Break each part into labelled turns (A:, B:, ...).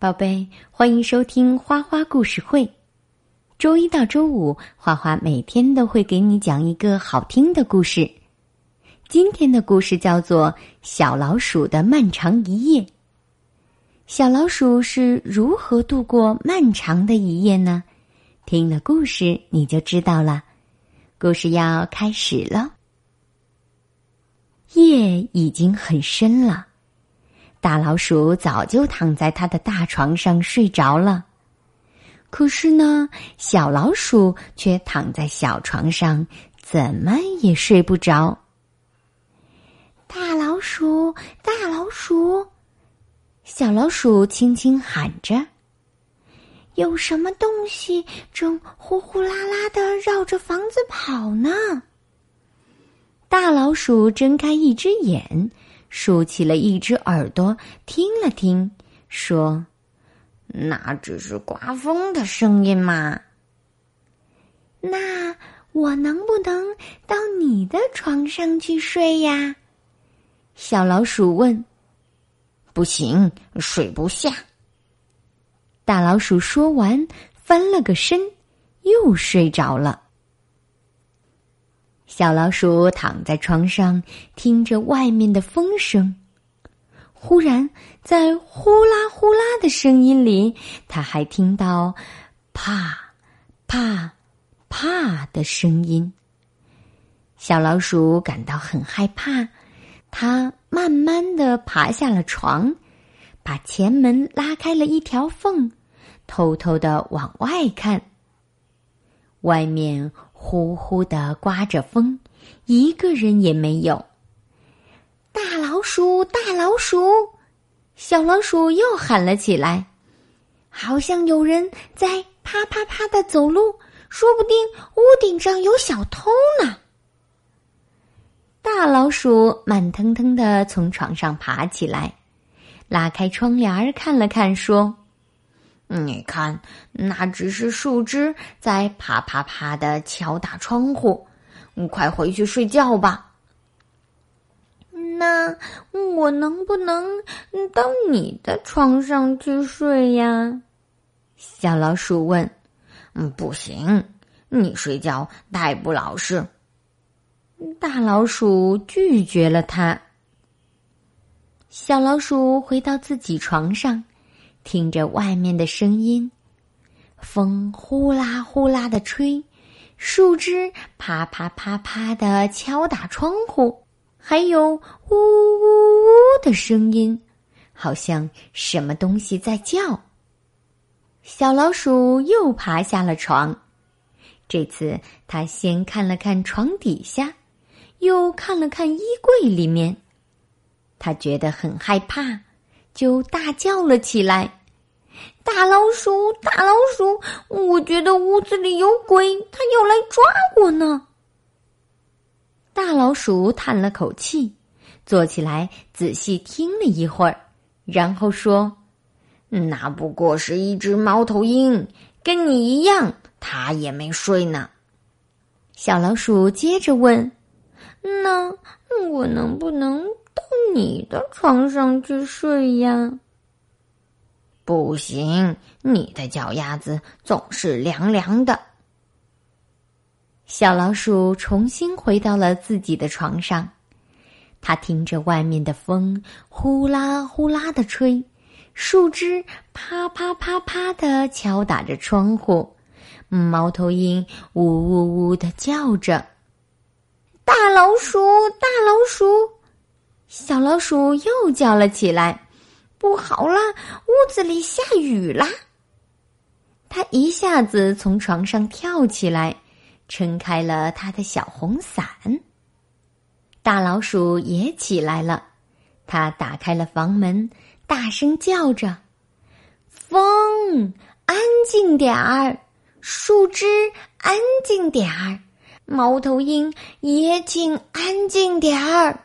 A: 宝贝，欢迎收听花花故事会。周一到周五，花花每天都会给你讲一个好听的故事。今天的故事叫做《小老鼠的漫长一夜》。小老鼠是如何度过漫长的一夜呢？听了故事你就知道了。故事要开始了。夜已经很深了。大老鼠早就躺在它的大床上睡着了，可是呢，小老鼠却躺在小床上，怎么也睡不着。大老鼠，大老鼠，小老鼠轻轻喊着：“有什么东西正呼呼啦啦的绕着房子跑呢？”大老鼠睁开一只眼。竖起了一只耳朵，听了听，说：“
B: 那只是刮风的声音嘛。”
C: 那我能不能到你的床上去睡呀？
A: 小老鼠问。
B: “不行，睡不下。”
A: 大老鼠说完，翻了个身，又睡着了。小老鼠躺在床上，听着外面的风声。忽然，在呼啦呼啦的声音里，他还听到“啪、啪、啪”的声音。小老鼠感到很害怕，它慢慢的爬下了床，把前门拉开了一条缝，偷偷的往外看。外面。呼呼的刮着风，一个人也没有。
C: 大老鼠，大老鼠，
A: 小老鼠又喊了起来，
C: 好像有人在啪啪啪的走路，说不定屋顶上有小偷呢。
A: 大老鼠慢腾腾的从床上爬起来，拉开窗帘看了看，说。
B: 你看，那只是树枝在啪啪啪的敲打窗户。你快回去睡觉吧。
C: 那我能不能到你的床上去睡呀？
A: 小老鼠问。
B: 嗯，不行，你睡觉太不老实。
A: 大老鼠拒绝了他。小老鼠回到自己床上。听着外面的声音，风呼啦呼啦的吹，树枝啪啪啪啪的敲打窗户，还有呜呜呜的声音，好像什么东西在叫。小老鼠又爬下了床，这次它先看了看床底下，又看了看衣柜里面，它觉得很害怕，就大叫了起来。
C: 大老鼠，大老鼠，我觉得屋子里有鬼，它要来抓我呢。
A: 大老鼠叹了口气，坐起来仔细听了一会儿，然后说：“
B: 那不过是一只猫头鹰，跟你一样，它也没睡呢。”
A: 小老鼠接着问：“
C: 那我能不能你的床上去睡呀？”
B: 不行，你的脚丫子总是凉凉的。
A: 小老鼠重新回到了自己的床上，它听着外面的风呼啦呼啦的吹，树枝啪啪啪啪的敲打着窗户，猫头鹰呜呜呜的叫着。
C: 大老鼠，大老鼠，
A: 小老鼠又叫了起来。
C: 不好了，屋子里下雨啦！
A: 它一下子从床上跳起来，撑开了它的小红伞。大老鼠也起来了，它打开了房门，大声叫着：“风，安静点儿！树枝，安静点儿！猫头鹰，也请安静点儿！”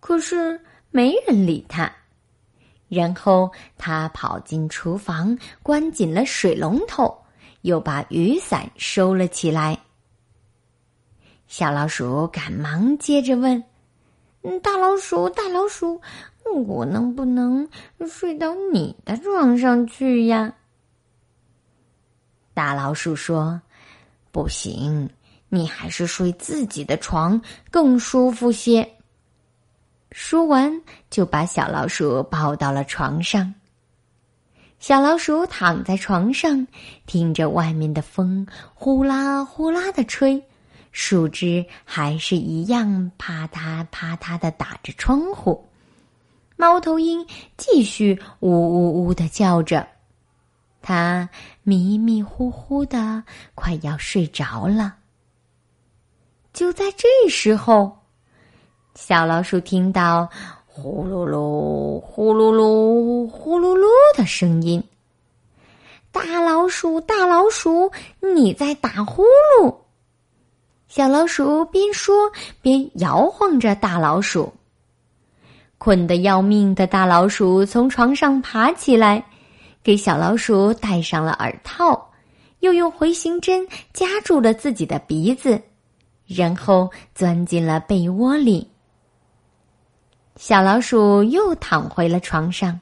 A: 可是没人理他。然后他跑进厨房，关紧了水龙头，又把雨伞收了起来。小老鼠赶忙接着问：“
C: 大老鼠，大老鼠，
B: 我能不能睡到你的床上去呀？”大老鼠说：“不行，你还是睡自己的床更舒服些。”说完，就把小老鼠抱到了床上。小老鼠躺在床上，听着外面的风呼啦呼啦的吹，树枝还是一样啪嗒啪嗒的打着窗户。猫头鹰继续呜呜呜的叫着，它迷迷糊糊的，快要睡着了。就在这时候，小老鼠听到。呼噜噜，呼噜噜，呼噜噜的声音。
C: 大老鼠，大老鼠，你在打呼噜。
A: 小老鼠边说边摇晃着大老鼠。困得要命的大老鼠从床上爬起来，给小老鼠戴上了耳套，又用回形针夹住了自己的鼻子，然后钻进了被窝里。小老鼠又躺回了床上。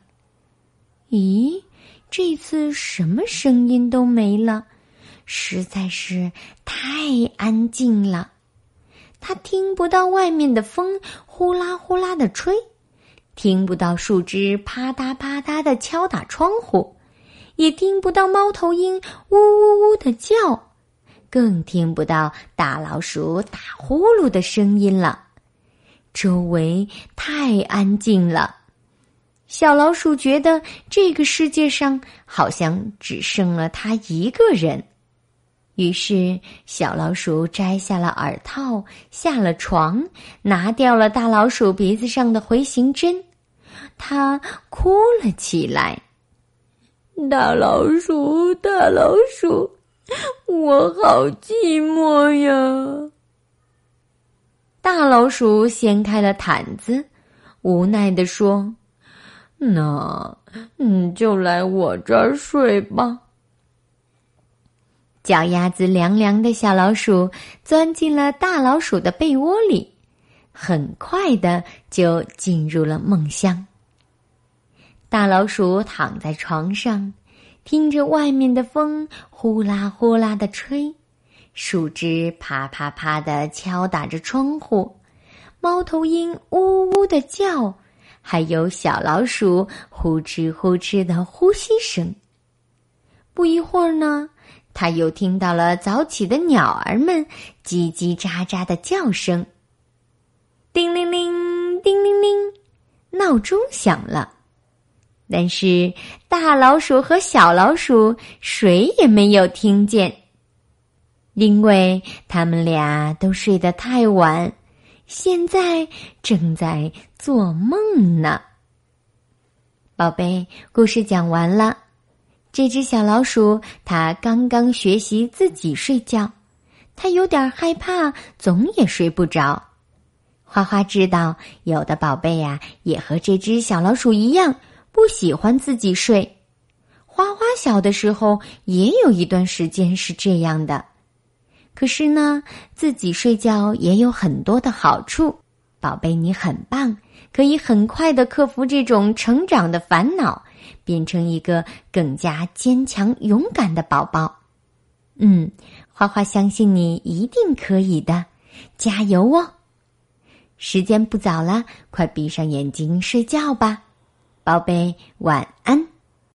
A: 咦，这次什么声音都没了，实在是太安静了。它听不到外面的风呼啦呼啦的吹，听不到树枝啪嗒啪嗒的敲打窗户，也听不到猫头鹰呜呜呜的叫，更听不到大老鼠打呼噜的声音了。周围太安静了，小老鼠觉得这个世界上好像只剩了它一个人。于是，小老鼠摘下了耳套，下了床，拿掉了大老鼠鼻子上的回形针，它哭了起来：“
B: 大老鼠，大老鼠，我好寂寞呀！”
A: 大老鼠掀开了毯子，无奈地说：“
B: 那，你就来我这儿睡吧。”
A: 脚丫子凉凉的小老鼠钻进了大老鼠的被窝里，很快的就进入了梦乡。大老鼠躺在床上，听着外面的风呼啦呼啦的吹。树枝啪啪啪的敲打着窗户，猫头鹰呜呜的叫，还有小老鼠呼哧呼哧的呼吸声。不一会儿呢，他又听到了早起的鸟儿们叽叽喳喳的叫声。叮铃铃，叮铃铃，闹钟响了，但是大老鼠和小老鼠谁也没有听见。因为他们俩都睡得太晚，现在正在做梦呢。宝贝，故事讲完了。这只小老鼠，它刚刚学习自己睡觉，它有点害怕，总也睡不着。花花知道，有的宝贝呀，也和这只小老鼠一样，不喜欢自己睡。花花小的时候，也有一段时间是这样的。可是呢，自己睡觉也有很多的好处，宝贝，你很棒，可以很快的克服这种成长的烦恼，变成一个更加坚强勇敢的宝宝。嗯，花花相信你一定可以的，加油哦！时间不早了，快闭上眼睛睡觉吧，宝贝，晚安。